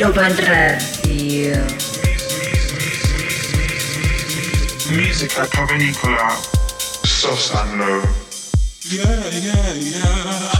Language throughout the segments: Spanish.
Global Radio. Musica povenicola, Sosanlo. Yeah, yeah, yeah.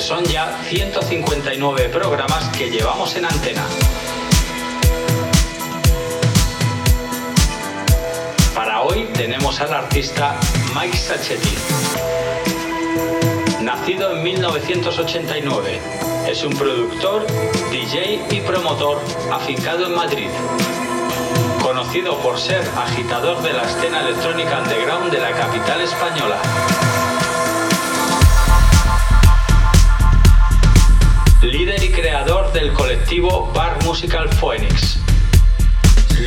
Son ya 159 programas que llevamos en antena. Para hoy tenemos al artista Mike Sacchetti. Nacido en 1989, es un productor, DJ y promotor afincado en Madrid. Conocido por ser agitador de la escena electrónica underground de la capital española. Y creador del colectivo Bar Musical Phoenix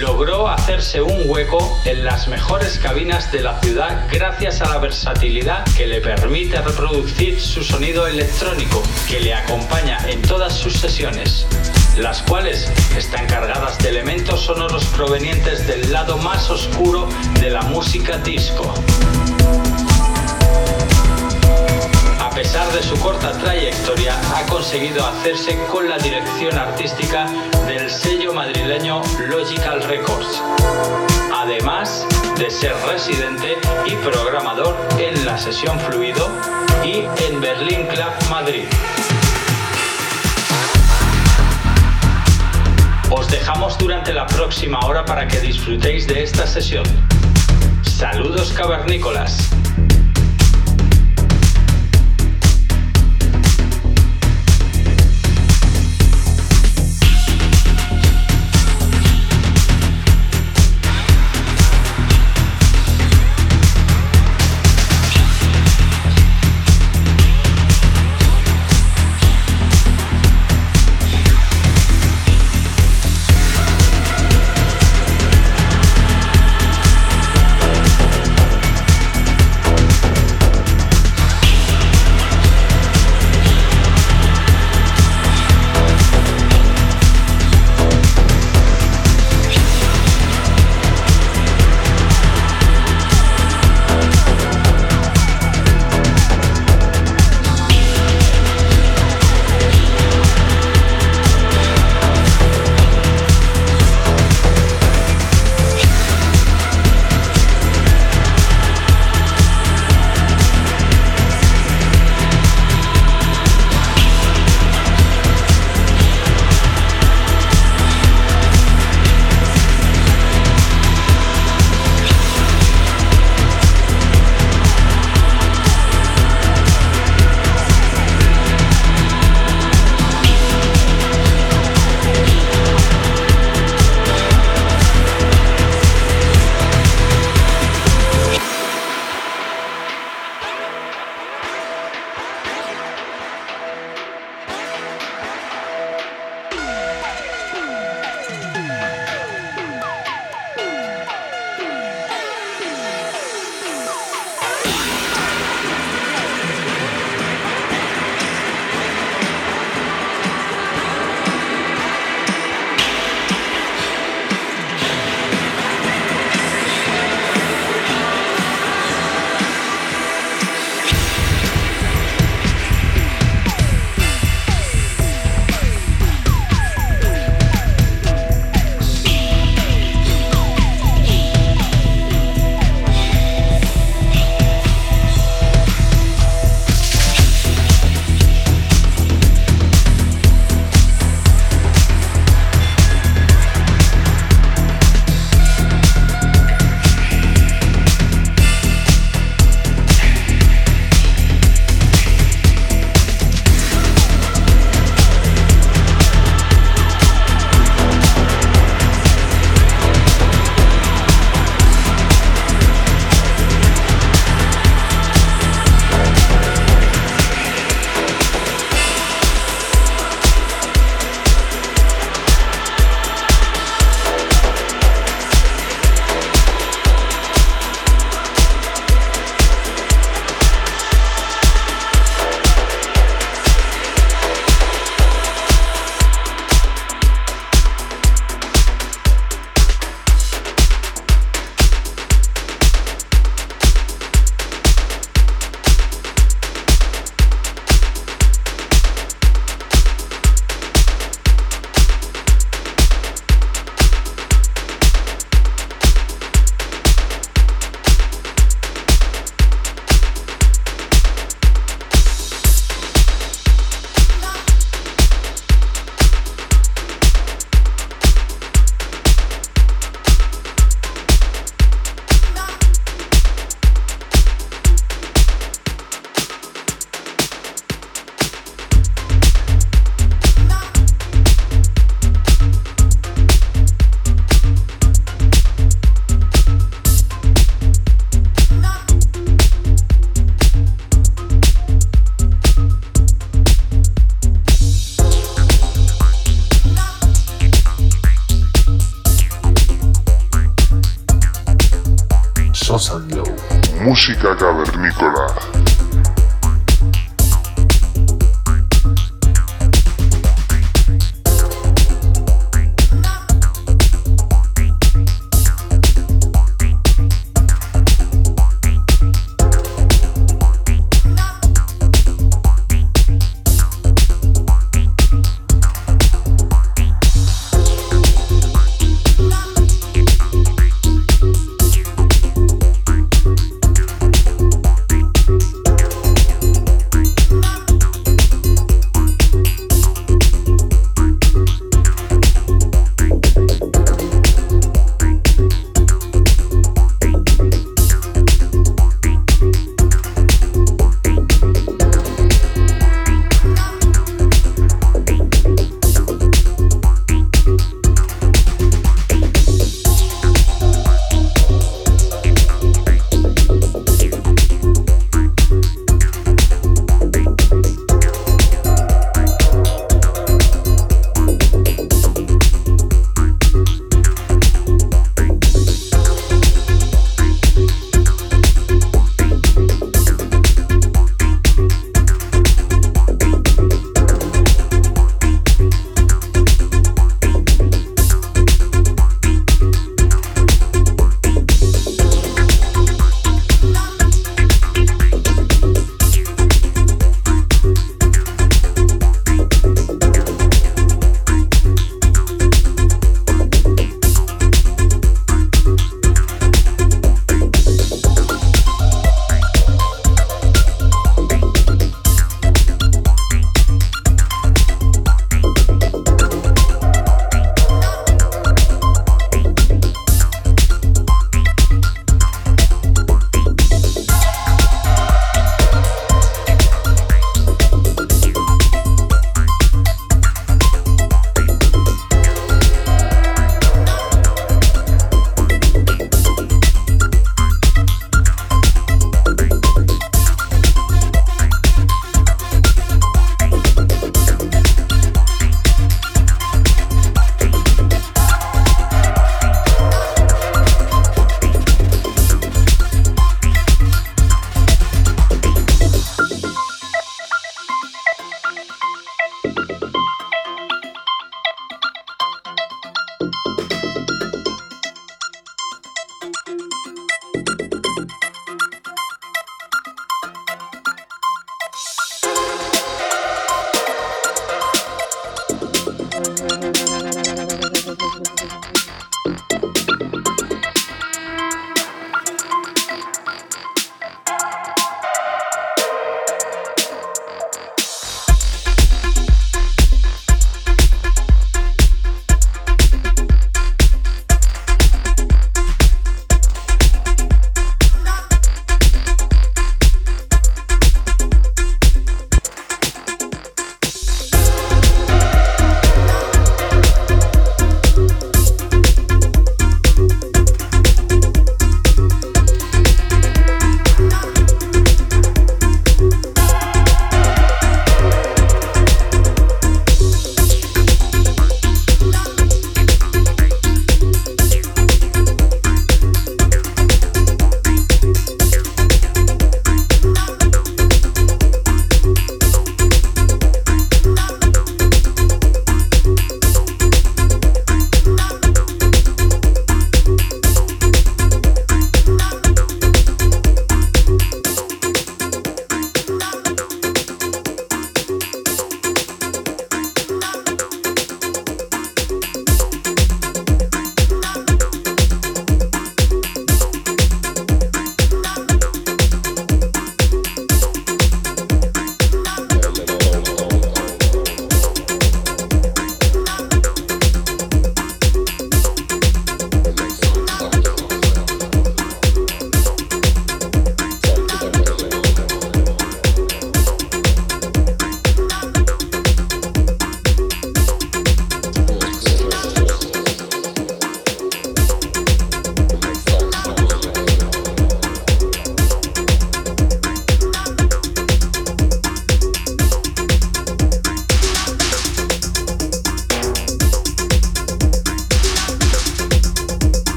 logró hacerse un hueco en las mejores cabinas de la ciudad gracias a la versatilidad que le permite reproducir su sonido electrónico, que le acompaña en todas sus sesiones, las cuales están cargadas de elementos sonoros provenientes del lado más oscuro de la música disco. A pesar de su corta trayectoria, ha conseguido hacerse con la dirección artística del sello madrileño Logical Records, además de ser residente y programador en la sesión Fluido y en Berlín Club Madrid. Os dejamos durante la próxima hora para que disfrutéis de esta sesión. Saludos cavernícolas.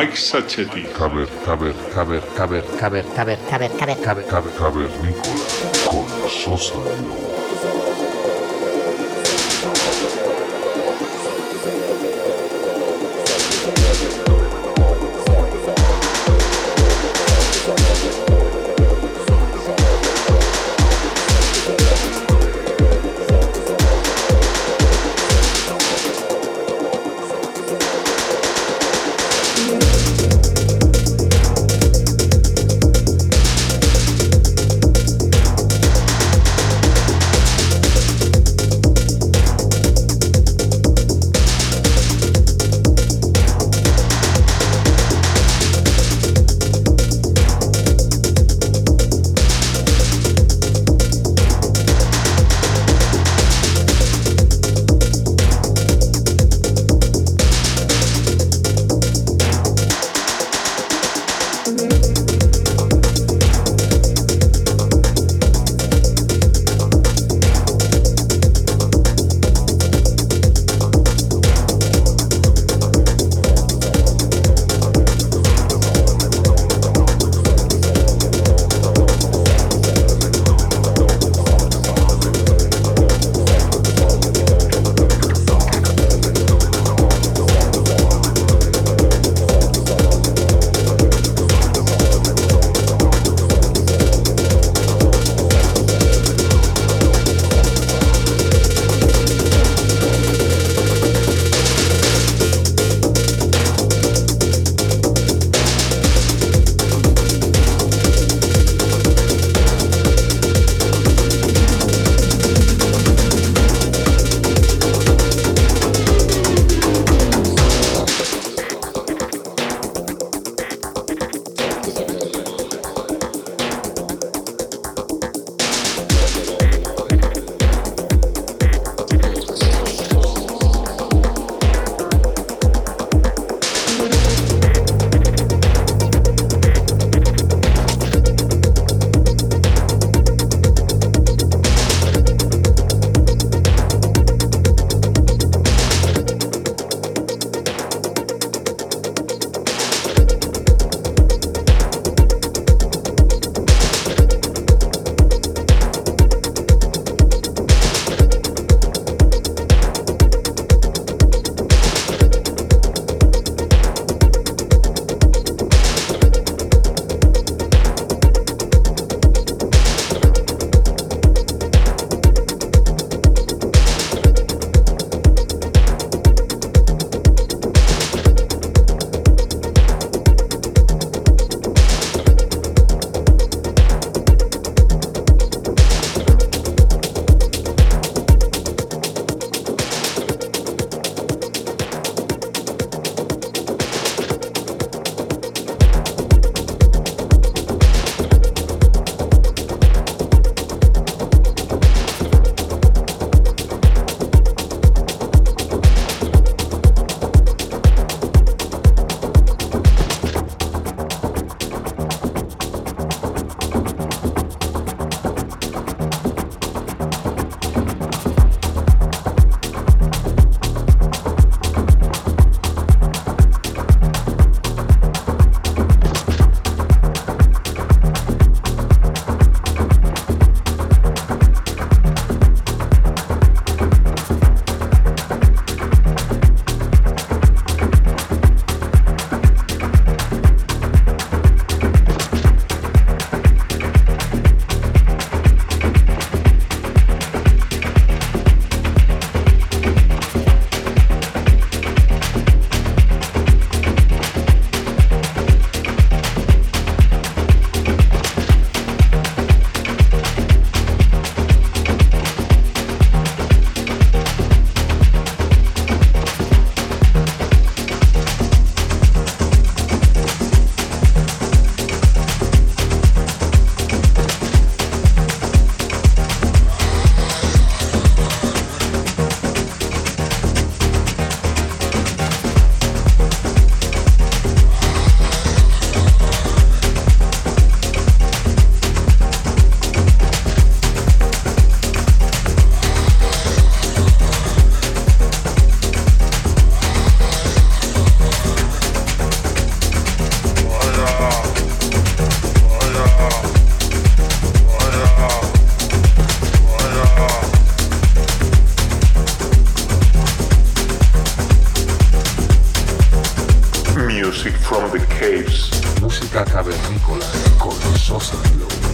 Mike Sacchetti. Caber, caber, caber, caber, Caber, caber, caber, caber. caber, caber, cavernícola. Con Sosa y Lobo. sósalo.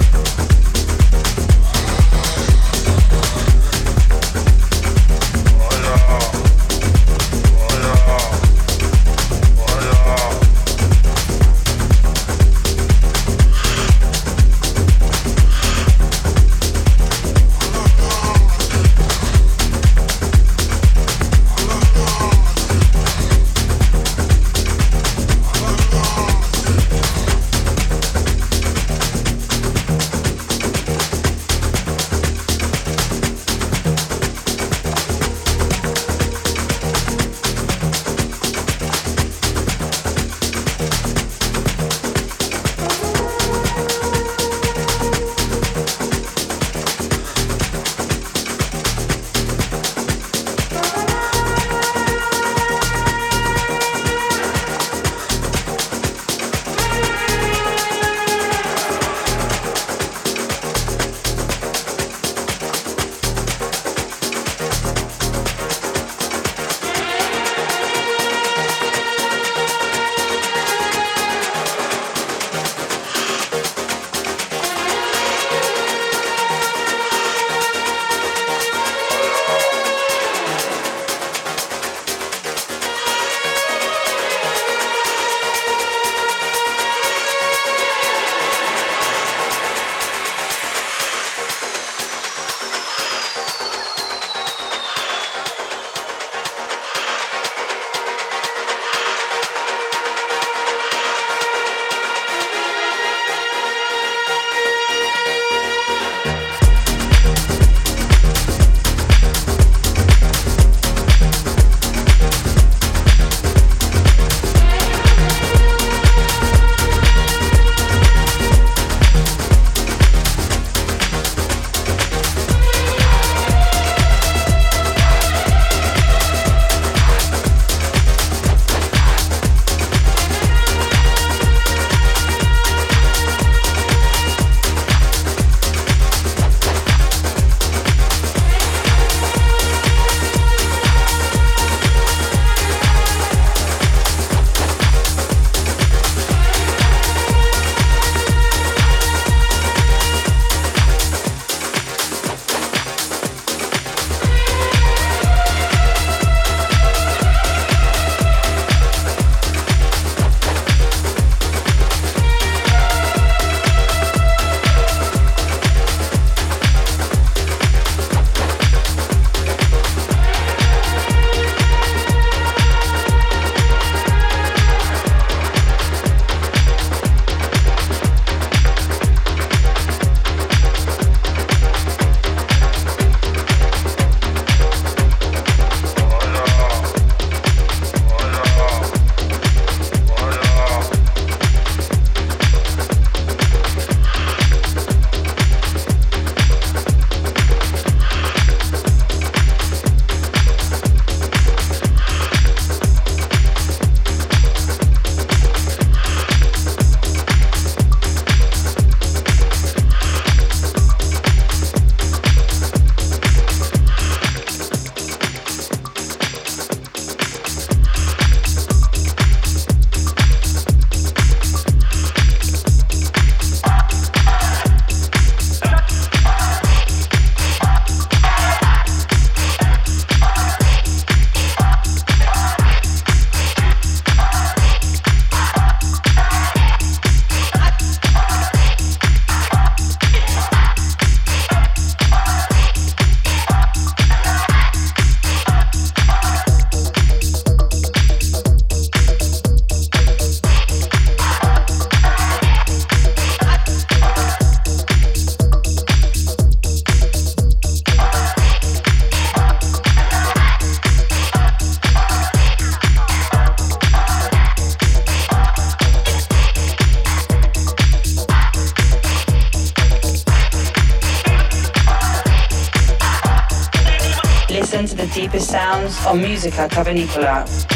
music I cover with,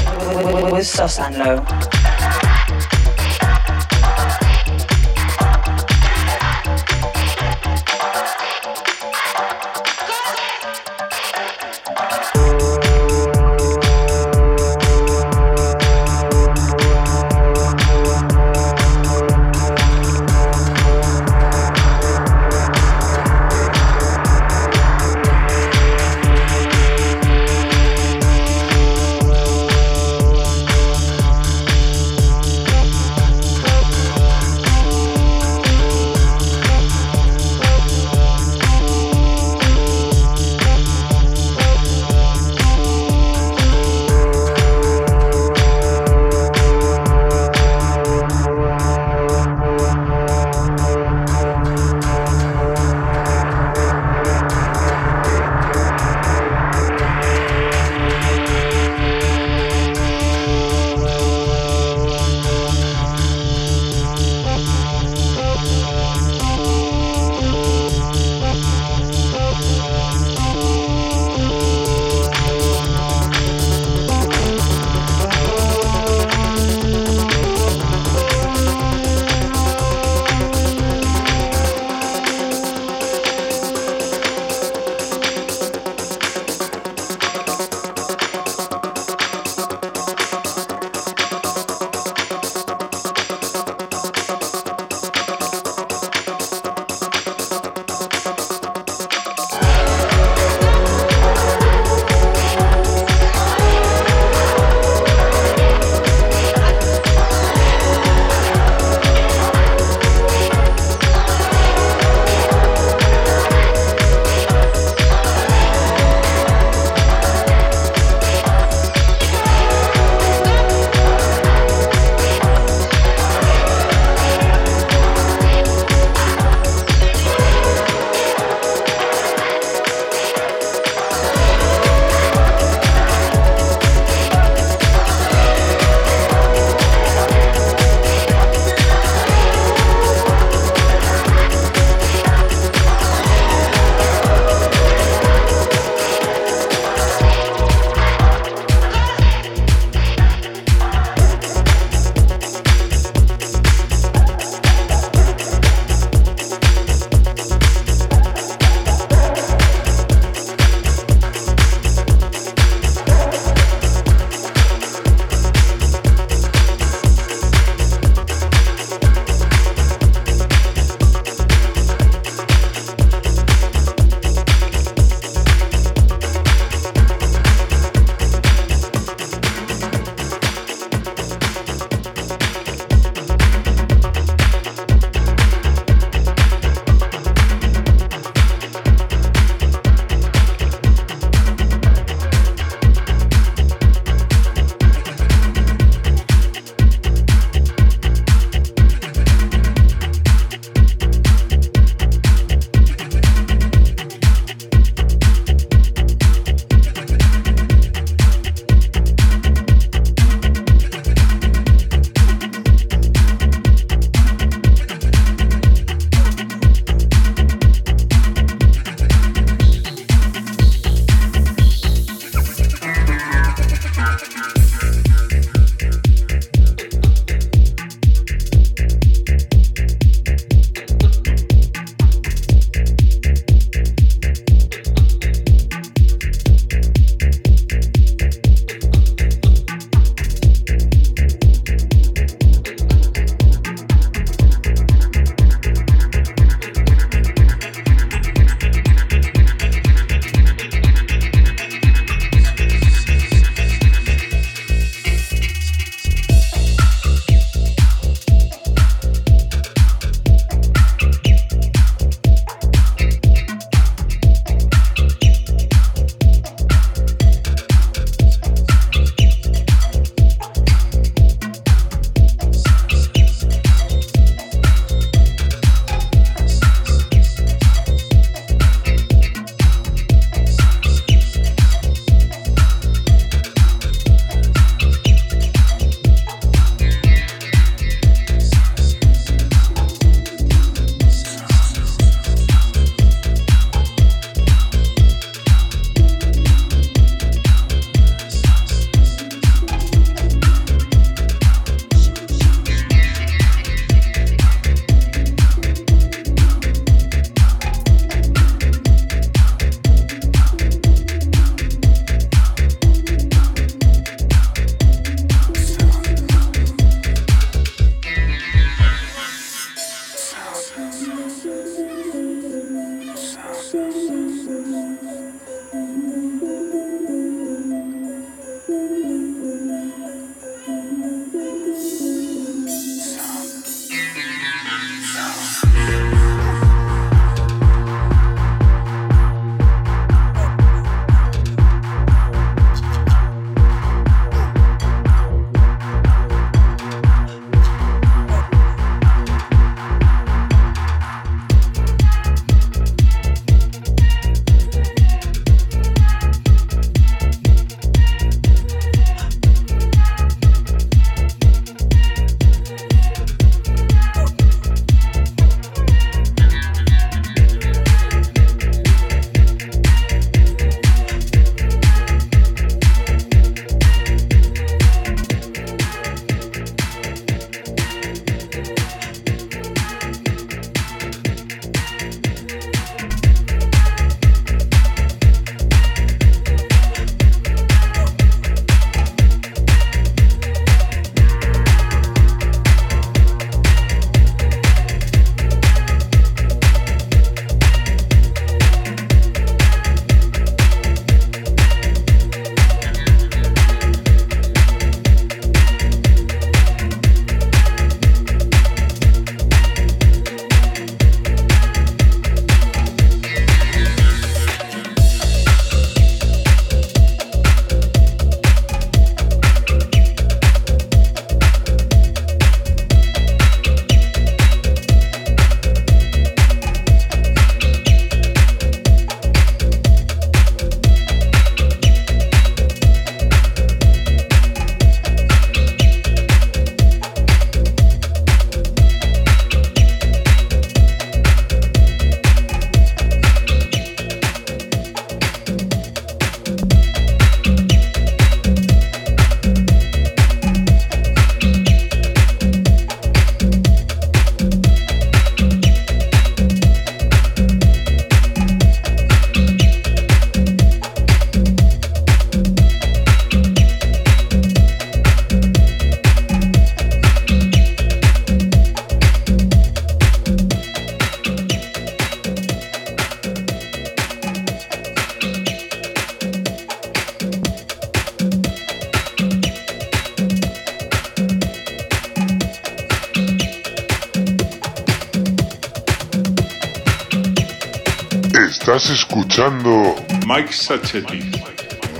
with, with, with Sosanlo.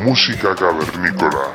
Música cavernícola.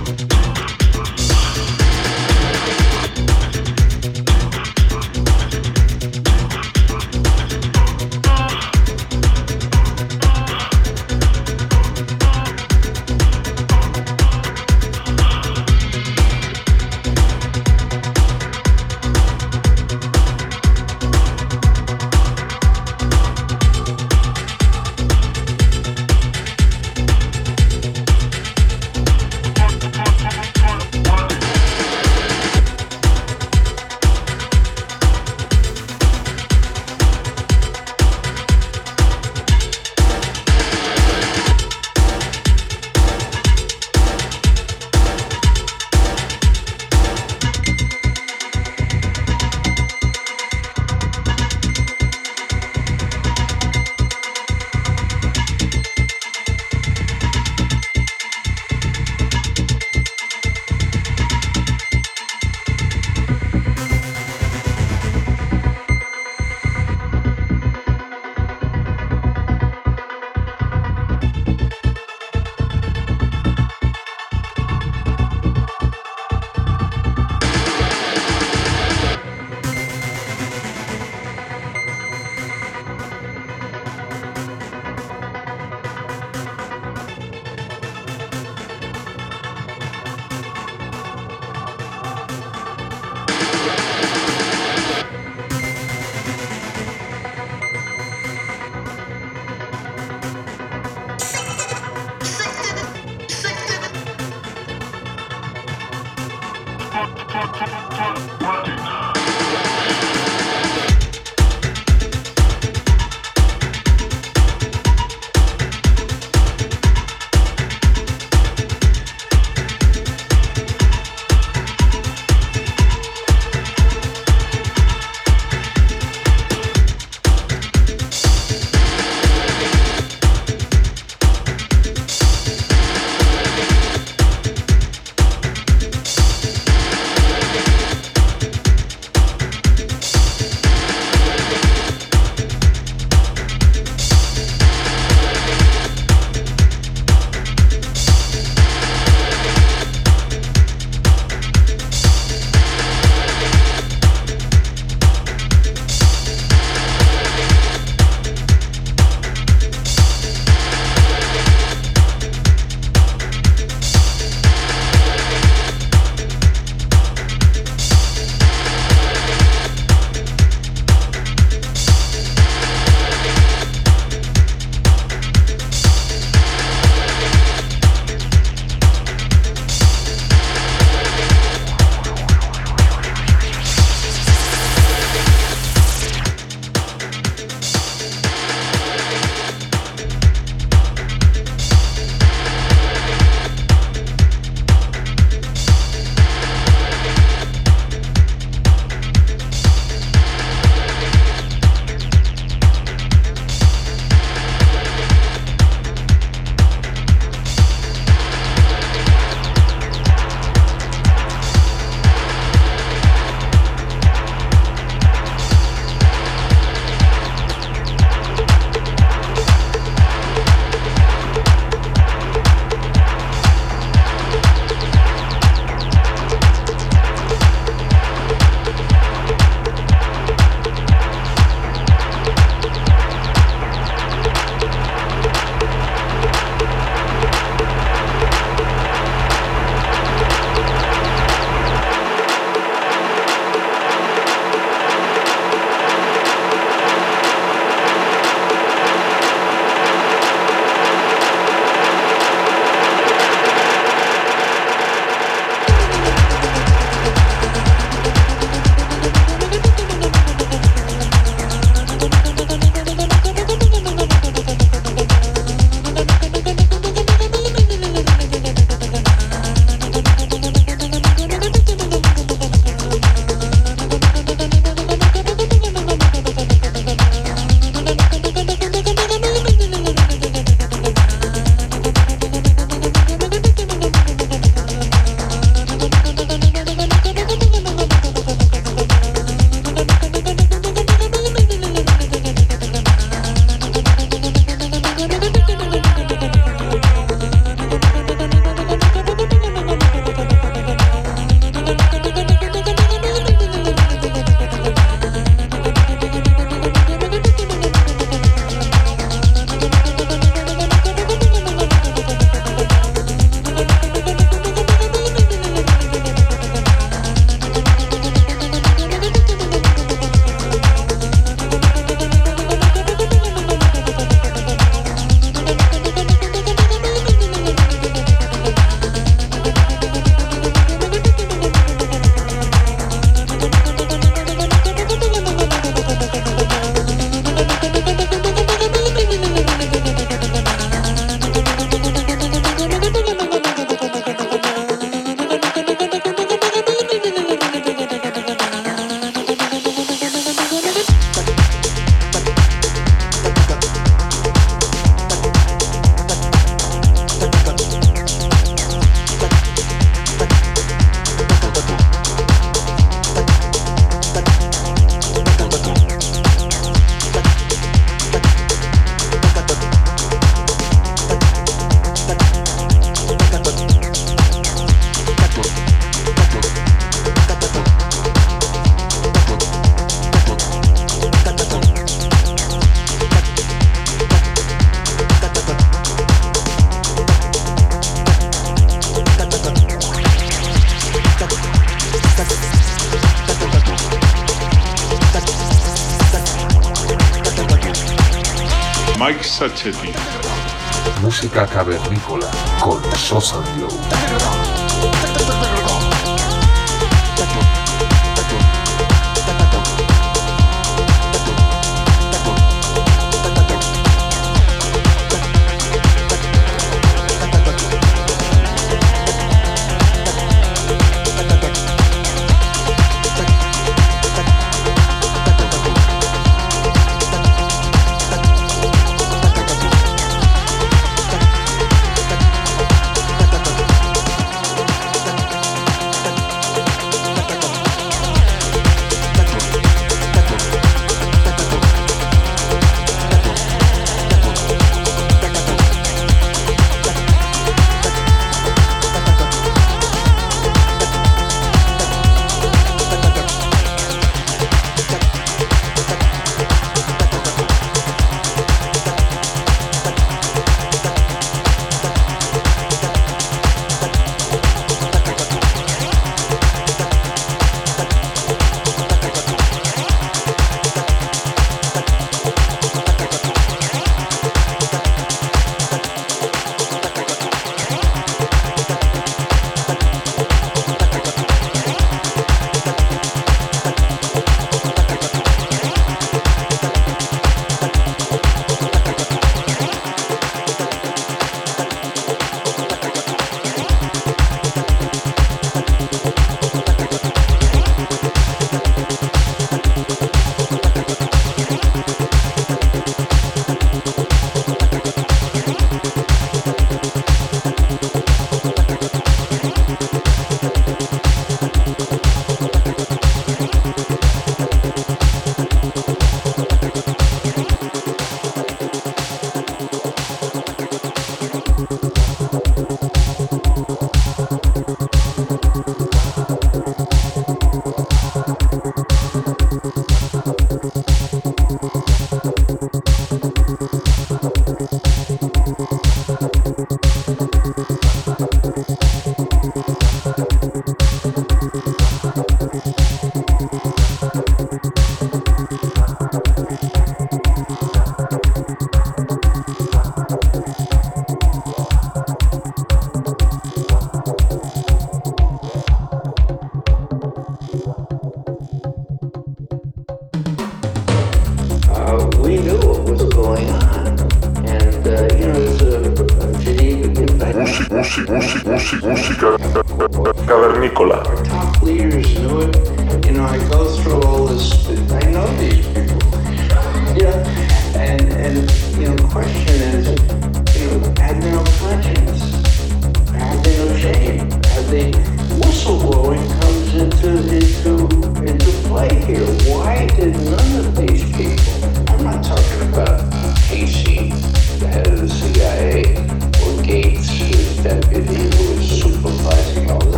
Con Sosa Glow.